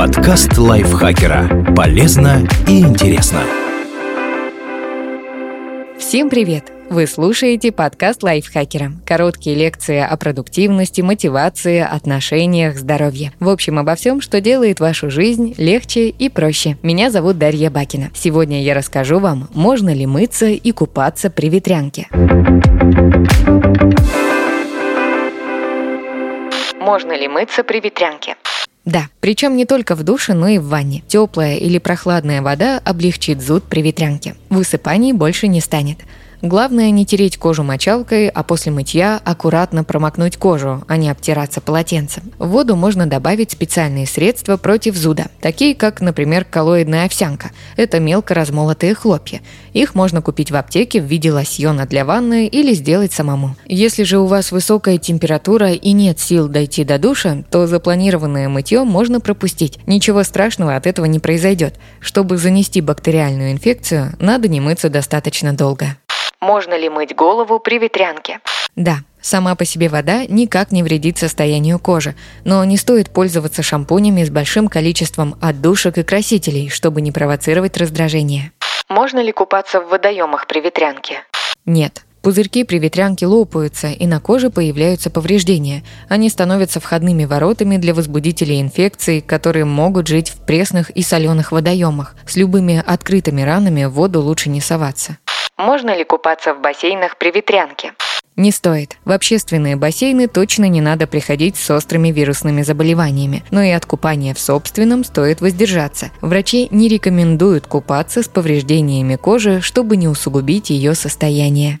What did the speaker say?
Подкаст лайфхакера. Полезно и интересно. Всем привет! Вы слушаете подкаст лайфхакера. Короткие лекции о продуктивности, мотивации, отношениях, здоровье. В общем, обо всем, что делает вашу жизнь легче и проще. Меня зовут Дарья Бакина. Сегодня я расскажу вам, можно ли мыться и купаться при ветрянке. Можно ли мыться при ветрянке? Да, причем не только в душе, но и в ванне. Теплая или прохладная вода облегчит зуд при ветрянке. Высыпаний больше не станет. Главное не тереть кожу мочалкой, а после мытья аккуратно промокнуть кожу, а не обтираться полотенцем. В воду можно добавить специальные средства против зуда, такие как, например, коллоидная овсянка. Это мелко размолотые хлопья. Их можно купить в аптеке в виде лосьона для ванны или сделать самому. Если же у вас высокая температура и нет сил дойти до душа, то запланированное мытье можно пропустить. Ничего страшного от этого не произойдет. Чтобы занести бактериальную инфекцию, надо не мыться достаточно долго. Можно ли мыть голову при ветрянке? Да, Сама по себе вода никак не вредит состоянию кожи, но не стоит пользоваться шампунями с большим количеством отдушек и красителей, чтобы не провоцировать раздражение. Можно ли купаться в водоемах при ветрянке? Нет. Пузырьки при ветрянке лопаются, и на коже появляются повреждения. Они становятся входными воротами для возбудителей инфекций, которые могут жить в пресных и соленых водоемах. С любыми открытыми ранами в воду лучше не соваться. Можно ли купаться в бассейнах при ветрянке? Не стоит. В общественные бассейны точно не надо приходить с острыми вирусными заболеваниями, но и от купания в собственном стоит воздержаться. Врачи не рекомендуют купаться с повреждениями кожи, чтобы не усугубить ее состояние.